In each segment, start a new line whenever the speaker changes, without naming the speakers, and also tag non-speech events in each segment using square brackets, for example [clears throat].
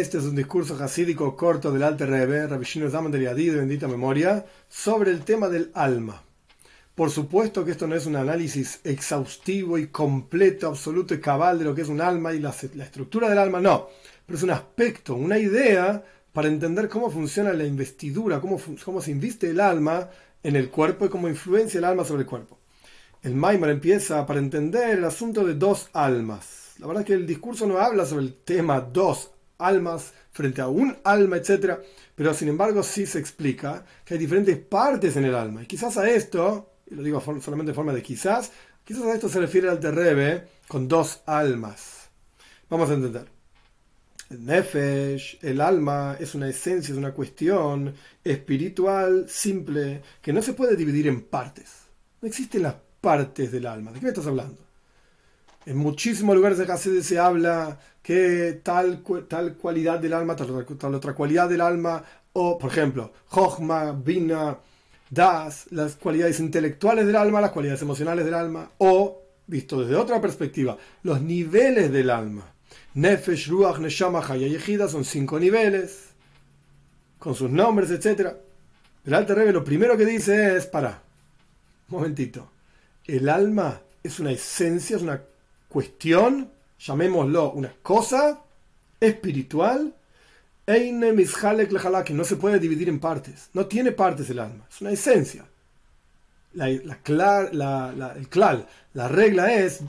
Este es un discurso jasídico corto del Alter Rebbe, Rabbi Shino Zaman de Yadid, bendita memoria, sobre el tema del alma. Por supuesto que esto no es un análisis exhaustivo y completo, absoluto y cabal de lo que es un alma y la, estructura del alma, no. Pero es un aspecto, una idea para entender cómo funciona la investidura, cómo, cómo se inviste el alma en el cuerpo y cómo influencia el alma sobre el cuerpo. El Maimar empieza para entender el asunto de dos almas. La verdad es que el discurso no habla sobre el tema dos almas frente a un alma, etc. Pero sin embargo sí se explica que hay diferentes partes en el alma. Y quizás a esto y lo digo solamente en forma de quizás, quizás a esto se refiere al Terrebe con dos almas. Vamos a entender. El Nefesh, el alma, es una esencia, es una cuestión espiritual simple que no se puede dividir en partes. No existen las partes del alma. ¿De qué me estás hablando? En muchísimos lugares de Hasid se habla que tal, tal cualidad del alma, tal, otra cualidad del alma, o por ejemplo, Jochma, Bina, das las cualidades intelectuales del alma, las cualidades emocionales del alma, o, visto desde otra perspectiva, los niveles del alma. Nefesh, Ruach, Neshama, Hayayehida son cinco niveles, con sus nombres, etc. El Alter Rebbe lo primero que dice es, para, momentito, el alma es una esencia, es una cuestión, llamémoslo una cosa espiritual, que no se puede dividir en partes. No tiene partes el alma, es una esencia. La, la, klal, la regla es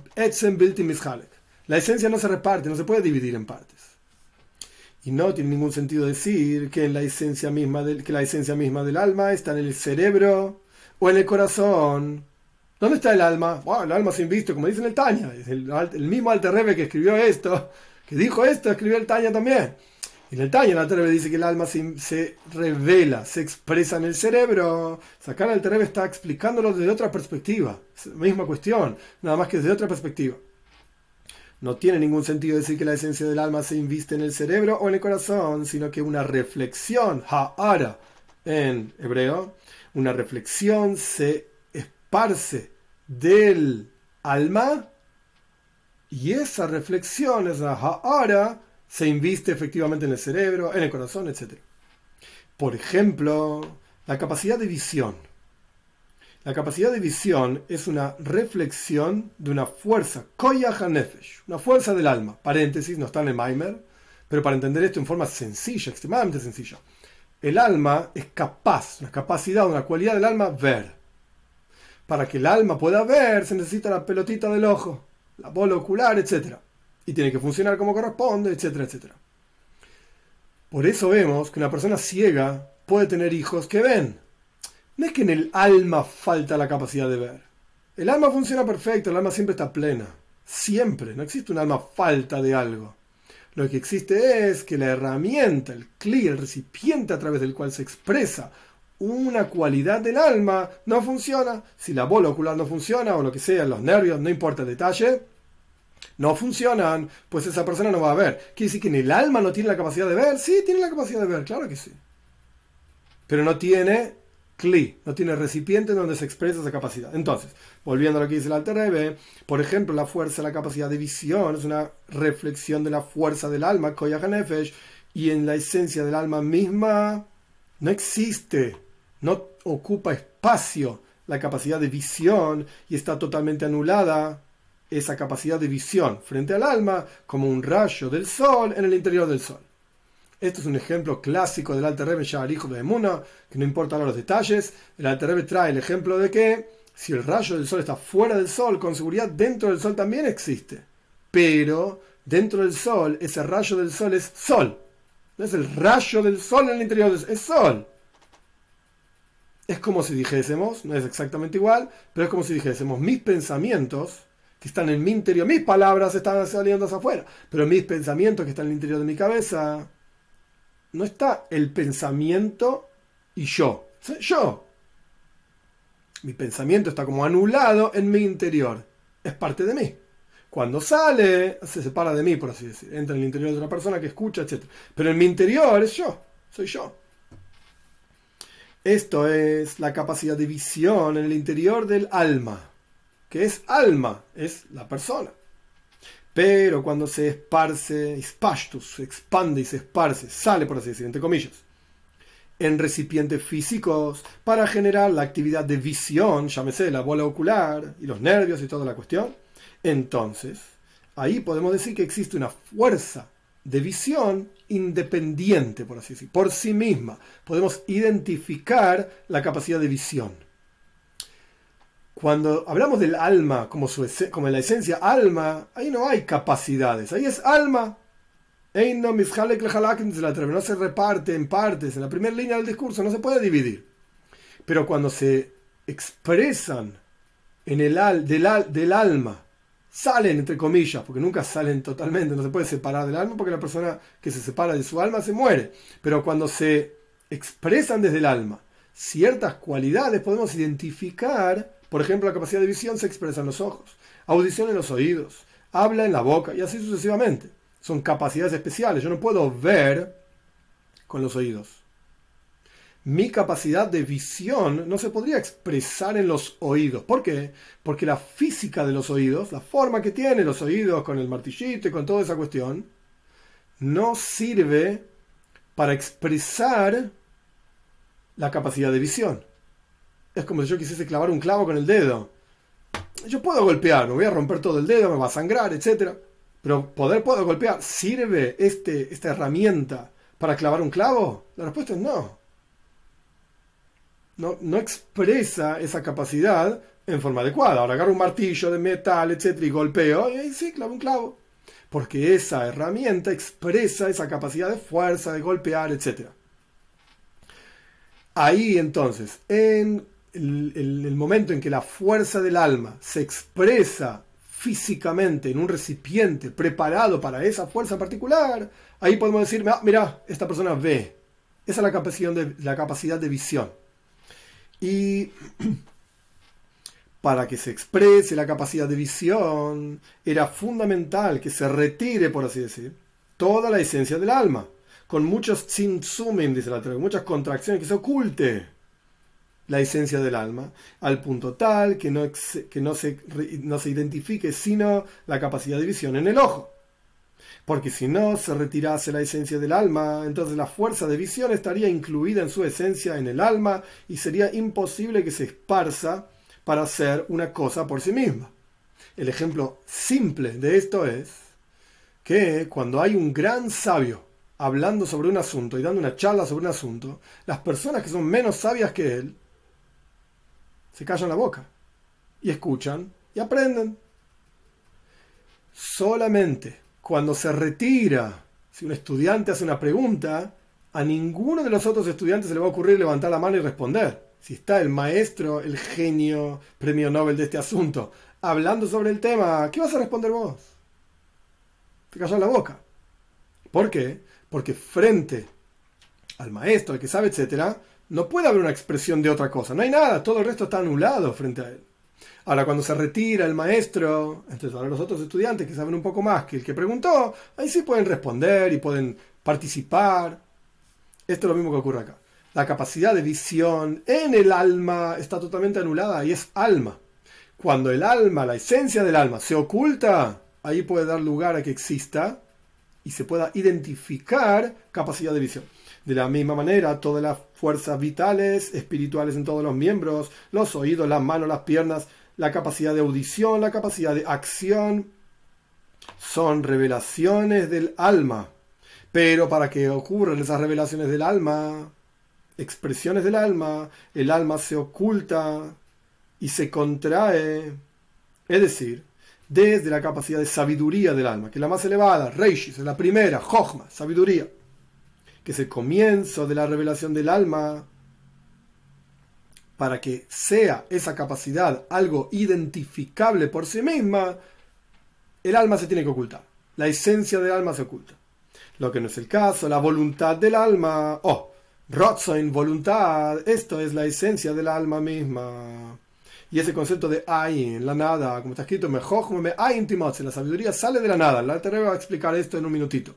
La esencia no se reparte, no se puede dividir en partes. Y no tiene ningún sentido decir que, la, esencia misma del, que la esencia misma del alma está en el cerebro o en el corazón. ¿Dónde está el alma? Bueno, el alma se inviste, como dice en el Taña. Es el, el mismo Alter que escribió esto, que dijo esto, escribió el Taña también. Y en el Tanya, la Terebe dice que el alma se, revela, se expresa en el cerebro. Sacar al Terebe está explicándolo desde otra perspectiva. Es la misma cuestión, nada más que desde otra perspectiva. No tiene ningún sentido decir que la esencia del alma se inviste en el cerebro o en el corazón, sino que una reflexión, ha'ara en hebreo, una reflexión se esparce del alma y esa reflexión, esa ha'ara, se inviste efectivamente en el cerebro, en el corazón, etc. Por ejemplo, la capacidad de visión. La capacidad de visión es una reflexión de una fuerza, koyach nefesh, una fuerza del alma. Paréntesis, no está en el Maimer, pero para entender esto en forma sencilla, extremadamente sencilla. El alma es capaz, una capacidad, una cualidad del alma, ver. Para que el alma pueda ver, se necesita la pelotita del ojo, la bola ocular, etc y tiene que funcionar como corresponde, etcétera, etcétera. Por eso vemos que una persona ciega puede tener hijos que ven. No es que en el alma falta la capacidad de ver. El alma funciona perfecto, el alma siempre está plena. Siempre, no existe un alma falta de algo. Lo que existe es que la herramienta, el cli, el recipiente a través del cual se expresa una cualidad del alma no funciona. Si la bola ocular no funciona o lo que sea, los nervios, no importa el detalle, no funcionan, pues esa persona no va a ver. ¿Quiere decir que en el alma no tiene la capacidad de ver? Sí, tiene la capacidad de ver, claro que sí. Pero no tiene cli, no tiene recipiente donde se expresa esa capacidad. Entonces, volviendo a lo que dice el Alter Rebbe, por ejemplo, la fuerza, la capacidad de visión es una reflexión de la fuerza del alma, Koyach Nefesh, y en la esencia del alma misma no existe, no ocupa espacio la capacidad de visión y está totalmente anulada esa capacidad de visión frente al alma como un rayo del sol en el interior del sol. Esto es un ejemplo clásico del Alter Rebbe ya hijo de Muna, que no importa los detalles. El Alter Rebbe trae el ejemplo de que si el rayo del sol está fuera del sol, con seguridad dentro del sol también existe. Pero dentro del sol, ese rayo del sol es sol. No es el rayo del sol en el interior del sol, es sol. Es como si dijésemos, no es exactamente igual, pero es como si dijésemos, mis pensamientos que están en mi interior, mis palabras están saliendo hacia afuera, pero mis pensamientos que están en el interior de mi cabeza, no está el pensamiento y yo, yo. Mi pensamiento está como anulado en mi interior, es parte de mí. Cuando sale, se separa de mí, por así decir, entra en el interior de otra persona que escucha, etc. Pero en mi interior es yo, soy yo. Esto es la capacidad de visión en el interior del alma que es alma, es la persona. Pero cuando se esparce, se expande y se esparce, sale por así decir, entre comillas, en recipientes físicos para generar la actividad de visión, llámese la bola ocular y los nervios y toda la cuestión, entonces ahí podemos decir que existe una fuerza de visión independiente, por así decir, por sí misma. Podemos identificar la capacidad de visión. Cuando hablamos del alma como, su, como la esencia alma, ahí no hay capacidades, ahí es alma. No se reparte en partes, en la primera línea del discurso no se puede dividir. Pero cuando se expresan en el al, del, del alma salen, entre comillas, porque nunca salen totalmente, no se puede separar del alma porque la persona que se separa de su alma se muere. Pero cuando se expresan desde el alma ciertas cualidades, podemos identificar, por ejemplo, la capacidad de visión se expresa en los ojos, audición en los oídos, habla en la boca y así sucesivamente. Son capacidades especiales. Yo no puedo ver con los oídos mi capacidad de visión no se podría expresar en los oídos. ¿Por qué? Porque la física de los oídos, la forma que tienen los oídos con el martillito y con toda esa cuestión, no sirve para expresar la capacidad de visión. Es como si yo quisiese clavar un clavo con el dedo. Yo puedo golpear, me voy a romper todo el dedo, me va a sangrar, etc. Pero poder puedo golpear. ¿Sirve este, esta herramienta para clavar un clavo? La respuesta es no no, expresa esa capacidad en forma adecuada. Ahora agarro un martillo de metal, etcétera, y golpeo, y ahí sí, clavo un clavo. Porque esa herramienta expresa esa capacidad de fuerza, de golpear, etcétera. Ahí entonces, en el, momento en que la fuerza del alma se expresa físicamente en un recipiente preparado para esa fuerza particular, ahí podemos decir, ah, mira, esta persona ve. Esa es la capacidad de, la capacidad de visión. Y [clears throat] para que se exprese la capacidad de visión, era fundamental que se retire, por así decir, toda la esencia del alma, con muchos tzintzumim, dice la muchas contracciones, que se oculte la esencia del alma, al punto tal que no, que no, se, no se identifique sino la capacidad de visión en el ojo. Porque si no se retirase la esencia del alma, entonces la fuerza de visión estaría incluida en su esencia en el alma y sería imposible que se esparza para hacer una cosa por sí misma. El ejemplo simple de esto es que cuando hay un gran sabio hablando sobre un asunto y dando una charla sobre un asunto, las personas que son menos sabias que él se callan la boca y escuchan y aprenden. Solamente cuando se retira, si un estudiante hace una pregunta, a ninguno de los otros estudiantes se le va a ocurrir levantar la mano y responder. Si está el maestro, el genio, premio Nobel de este asunto, hablando sobre el tema, ¿qué vas a responder vos? Te cayó la boca. ¿Por qué? Porque frente al maestro, al que sabe, etcétera, no puede haber una expresión de otra cosa. No hay nada, todo el resto está anulado frente a él. Ahora, cuando se retira el maestro, entonces ahora los otros estudiantes que saben un poco más que el que preguntó, ahí sí pueden responder y pueden participar. Esto es lo mismo que ocurre acá. La capacidad de visión en el alma está totalmente anulada y es alma. Cuando el alma, la esencia del alma, se oculta, ahí puede dar lugar a que exista y se pueda identificar capacidad de visión. De la misma manera, todas las fuerzas vitales, espirituales en todos los miembros, los oídos, las manos, las piernas, la capacidad de audición, la capacidad de acción, son revelaciones del alma. Pero para que ocurran esas revelaciones del alma, expresiones del alma, el alma se oculta y se contrae. Es decir, desde la capacidad de sabiduría del alma, que es la más elevada, Reishis, es la primera, Jochma, sabiduría, que es el comienzo de la revelación del alma, para que sea esa capacidad algo identificable por sí misma, el alma se tiene que ocultar. La esencia del alma se oculta. Lo que no es el caso, la voluntad del alma, oh, Rotzoin, voluntad, esto es la esencia del alma misma. Y ese concepto de Ain, la nada, como está escrito, me la sabiduría sale de la nada. La te va a explicar esto en un minutito.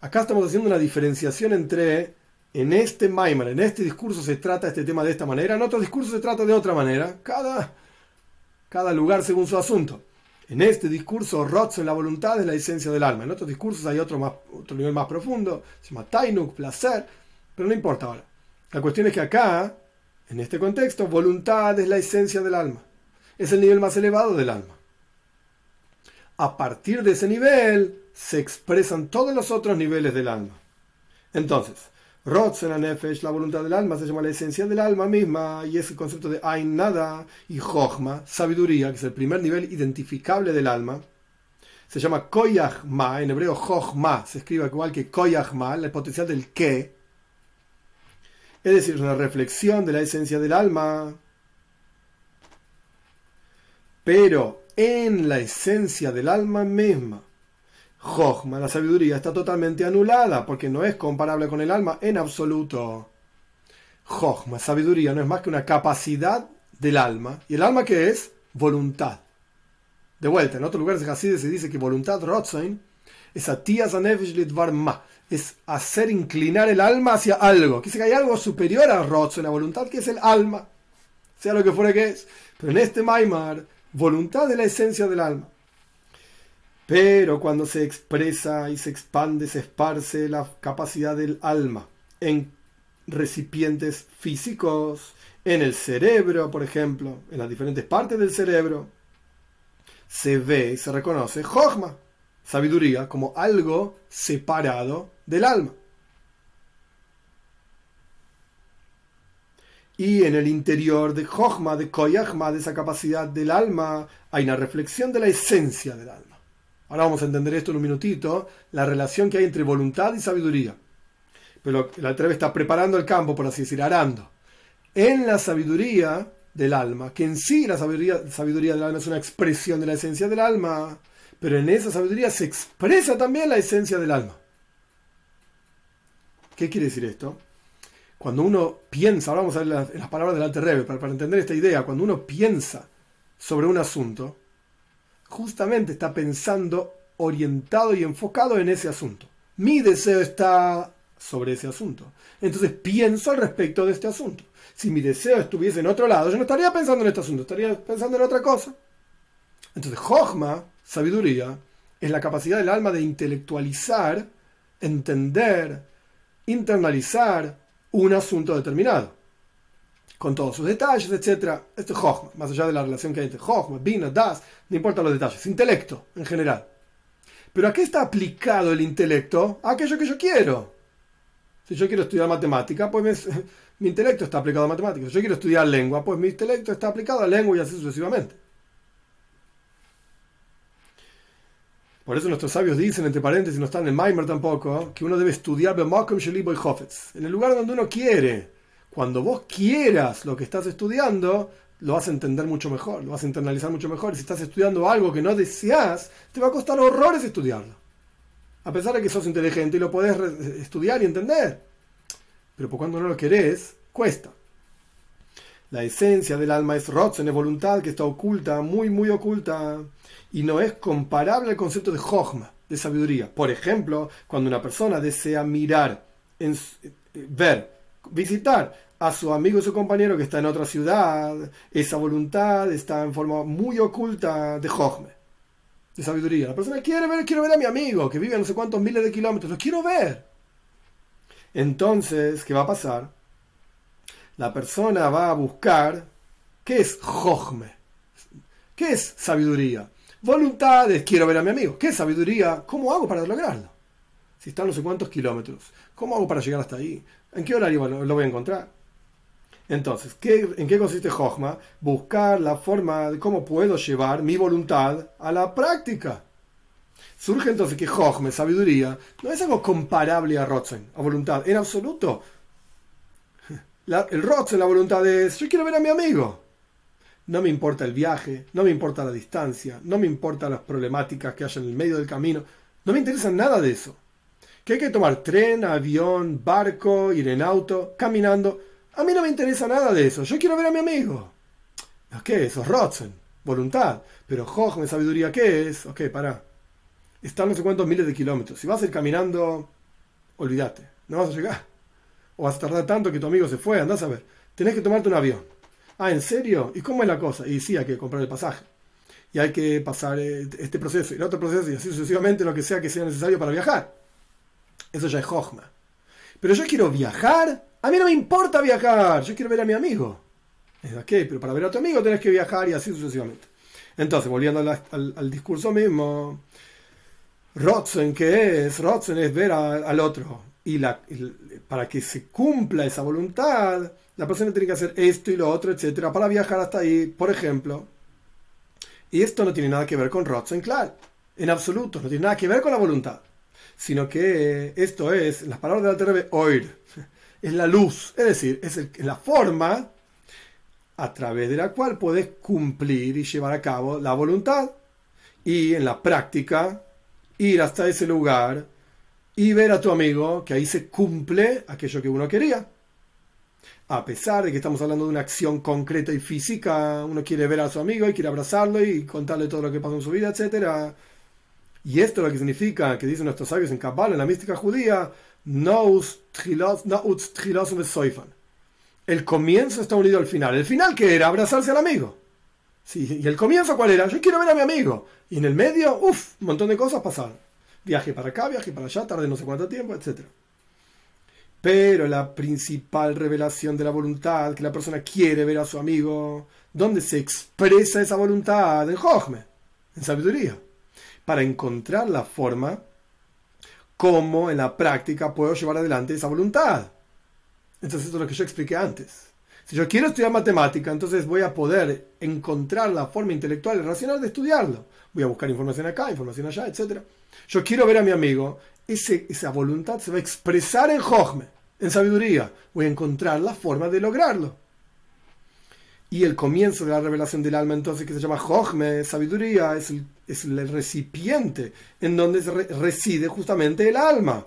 Acá estamos haciendo una diferenciación entre en este Maimar, en este discurso se trata este tema de esta manera, en otro discurso se trata de otra manera, cada, cada lugar según su asunto. En este discurso, en la voluntad es la esencia del alma. En otros discursos hay otro, más, otro nivel más profundo, se llama Tainuk, placer, pero no importa ahora. La cuestión es que acá, en este contexto, voluntad es la esencia del alma. Es el nivel más elevado del alma. A partir de ese nivel se expresan todos los otros niveles del alma. Entonces, Rotzen Nefesh, la voluntad del alma, se llama la esencia del alma misma, y es el concepto de Ain Nada y Jochma, sabiduría, que es el primer nivel identificable del alma. Se llama Koyach Ma, en hebreo Jochma, se escribe igual que Koyach Ma, el potencial del que. Es decir, una reflexión de la esencia del alma. Pero en la esencia del alma misma Jochma, la sabiduría, está totalmente anulada porque no es comparable con el alma en absoluto. Jochma, sabiduría, no es más que una capacidad del alma. ¿Y el alma qué es? Voluntad. De vuelta, en otros lugares de Hasid se dice que voluntad, Rotzain, es es hacer inclinar el alma hacia algo. Que que hay algo superior a Rotzain, a voluntad, que es el alma. Sea lo que fuera que es. Pero en este Maimar, voluntad es la esencia del alma. Pero cuando se expresa y se expande, se esparce la capacidad del alma en recipientes físicos, en el cerebro, por ejemplo, en las diferentes partes del cerebro, se ve y se reconoce Jochma, sabiduría, como algo separado del alma. Y en el interior de Jochma, de Koyachma, de esa capacidad del alma, hay una reflexión de la esencia del alma. Ahora vamos a entender esto en un minutito, la relación que hay entre voluntad y sabiduría. Pero el Altreve está preparando el campo, por así decir, arando. En la sabiduría del alma, que en sí la sabiduría, sabiduría del alma es una expresión de la esencia del alma, pero en esa sabiduría se expresa también la esencia del alma. ¿Qué quiere decir esto? Cuando uno piensa, ahora vamos a ver las, palabras del Alter Rebbe, para entender esta idea, cuando uno piensa sobre un asunto, justamente está pensando orientado y enfocado en ese asunto. Mi deseo está sobre ese asunto. Entonces pienso al respecto de este asunto. Si mi deseo estuviese en otro lado, yo no estaría pensando en este asunto, estaría pensando en otra cosa. Entonces, Jochma, sabiduría, es la capacidad del alma de intelectualizar, entender, internalizar un asunto determinado con todos sus detalles, etc. Esto es más allá de la relación que hay entre Jochma, Bina, Das, no importa los detalles, intelecto en general. Pero ¿a qué está aplicado el intelecto? A aquello que yo quiero. Si yo quiero estudiar matemática, pues [laughs] mi intelecto está aplicado a matemáticas. Si yo quiero estudiar lengua, pues mi intelecto está aplicado a lengua y así sucesivamente. Por eso nuestros sabios dicen, entre paréntesis, no están en Maimer tampoco, que uno debe estudiar en el lugar donde uno quiere cuando vos quieras lo que estás estudiando, lo vas a entender mucho mejor, lo vas a internalizar mucho mejor. Y si estás estudiando algo que no deseas, te va a costar horrores estudiarlo. A pesar de que sos inteligente y lo podés estudiar y entender. Pero por cuando no lo querés, cuesta. La esencia del alma es Rotzen, es voluntad que está oculta, muy, muy oculta. Y no es comparable al concepto de Jochma, de sabiduría. Por ejemplo, cuando una persona desea mirar, en, ver, visitar a su amigo y su compañero que está en otra ciudad, esa voluntad está en forma muy oculta de Jojme, de sabiduría. La persona quiere ver, quiero ver a mi amigo que vive a no sé cuántos miles de kilómetros, lo quiero ver. Entonces, ¿qué va a pasar? La persona va a buscar, ¿qué es Jojme? ¿Qué es sabiduría? Voluntades, quiero ver a mi amigo. ¿Qué sabiduría? ¿Cómo hago para lograrlo? Si está a no sé cuántos kilómetros, ¿cómo hago para llegar hasta ahí? ¿En qué horario lo, voy a encontrar? Entonces, ¿en qué consiste Jochma? Buscar la forma de cómo puedo llevar mi voluntad a la práctica. Surge entonces que Jochma, sabiduría, no es algo comparable a Rotzen, a voluntad, en absoluto. el Rotzen, la voluntad es, yo quiero ver a mi amigo. No me importa el viaje, no me importa la distancia, no me importan las problemáticas que haya en el medio del camino, no me interesa nada de eso que hay que tomar tren, avión, barco, ir en auto, caminando. A mí no me interesa nada de eso. Yo quiero ver a mi amigo. ¿Qué es? Eso es Rotzen, voluntad. Pero Jochme, sabiduría, ¿qué es? Ok, pará. Están no sé cuántos miles de kilómetros. Si vas a ir caminando, olvídate. No vas a llegar. O vas a tardar tanto que tu amigo se fue, andás a ver. Tenés que tomarte un avión. Ah, ¿en serio? ¿Y cómo es la cosa? Y sí, hay que comprar el pasaje. y hay que pasar eh, este proceso y el otro proceso y así sucesivamente lo que sea que sea necesario para viajar. Eso ya es Jochma. Pero yo quiero viajar, a mí no me importa viajar, yo quiero ver a mi amigo. Es pero para ver a tu amigo tenés que viajar y así sucesivamente. Entonces, volviendo al, discurso mismo, Rotzen, ¿qué es? Rotzen es ver al otro. Y, para que se cumpla esa voluntad, la persona tiene que hacer esto y lo otro, etcétera, para viajar hasta ahí, por ejemplo. Y esto no tiene nada que ver con Rotzen, claro, en absoluto, no tiene nada que ver con la voluntad, sino que esto es, las palabras del Alterebe, oír, es la luz, es decir, es la forma a través de la cual puedes cumplir y llevar a cabo la voluntad y en la práctica ir hasta ese lugar y ver a tu amigo que ahí se cumple aquello que uno quería. A pesar de que estamos hablando de una acción concreta y física, uno quiere ver a su amigo y quiere abrazarlo y contarle todo lo que pasó en su vida, etc. Y esto lo que significa, que dicen nuestros sabios en Kabbalah, en la mística judía, no el comienzo está unido al final. ¿El final que era? Abrazarse al amigo. Sí, ¿Y el comienzo cuál era? Yo quiero ver a mi amigo. Y en el medio, uff, un montón de cosas pasaron. Viaje para acá, viaje para allá, tarde no sé cuánto tiempo, etc. Pero la principal revelación de la voluntad, que la persona quiere ver a su amigo, ¿dónde se expresa esa voluntad? En Jojme, en sabiduría. Para encontrar la forma cómo en la práctica puedo llevar adelante esa voluntad. Entonces, esto es lo que yo expliqué antes. Si yo quiero estudiar matemática, entonces voy a poder encontrar la forma intelectual y racional de estudiarlo. Voy a buscar información acá, información allá, etc. Yo quiero ver a mi amigo. Ese, esa voluntad se va a expresar en Jojme, en sabiduría. Voy a encontrar la forma de lograrlo. Y el comienzo de la revelación del alma, entonces, que se llama Jojme, sabiduría, es el, es el recipiente en donde reside justamente el alma.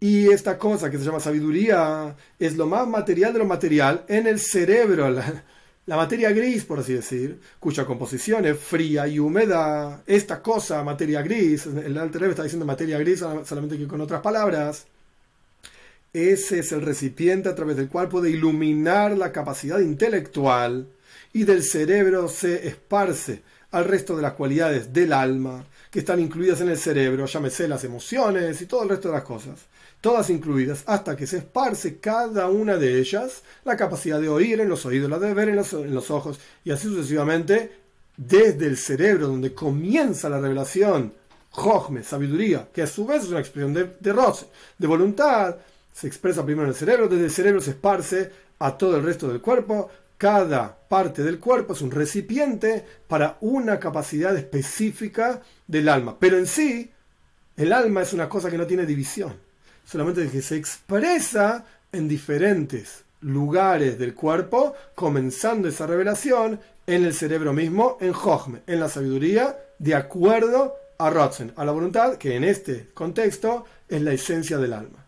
Y esta cosa que se llama sabiduría es lo más material de lo material en el cerebro, la, materia gris, por así decir, cuya composición es fría y húmeda. Esta cosa, materia gris, el Alter está diciendo materia gris solamente que con otras palabras. Ese es el recipiente a través del cual puede iluminar la capacidad intelectual y del cerebro se esparce al resto de las cualidades del alma que están incluidas en el cerebro, llámese las emociones y todo el resto de las cosas todas incluidas, hasta que se esparce cada una de ellas la capacidad de oír en los oídos, la de ver en los, ojos, y así sucesivamente, desde el cerebro, donde comienza la revelación, Jojme, sabiduría, que a su vez es una expresión de, de roce, de voluntad, se expresa primero en el cerebro, desde el cerebro se esparce a todo el resto del cuerpo, cada parte del cuerpo es un recipiente para una capacidad específica del alma. Pero en sí, el alma es una cosa que no tiene división solamente que se expresa en diferentes lugares del cuerpo, comenzando esa revelación en el cerebro mismo, en Jochme, en la sabiduría, de acuerdo a Rotzen, a la voluntad, que en este contexto es la esencia del alma.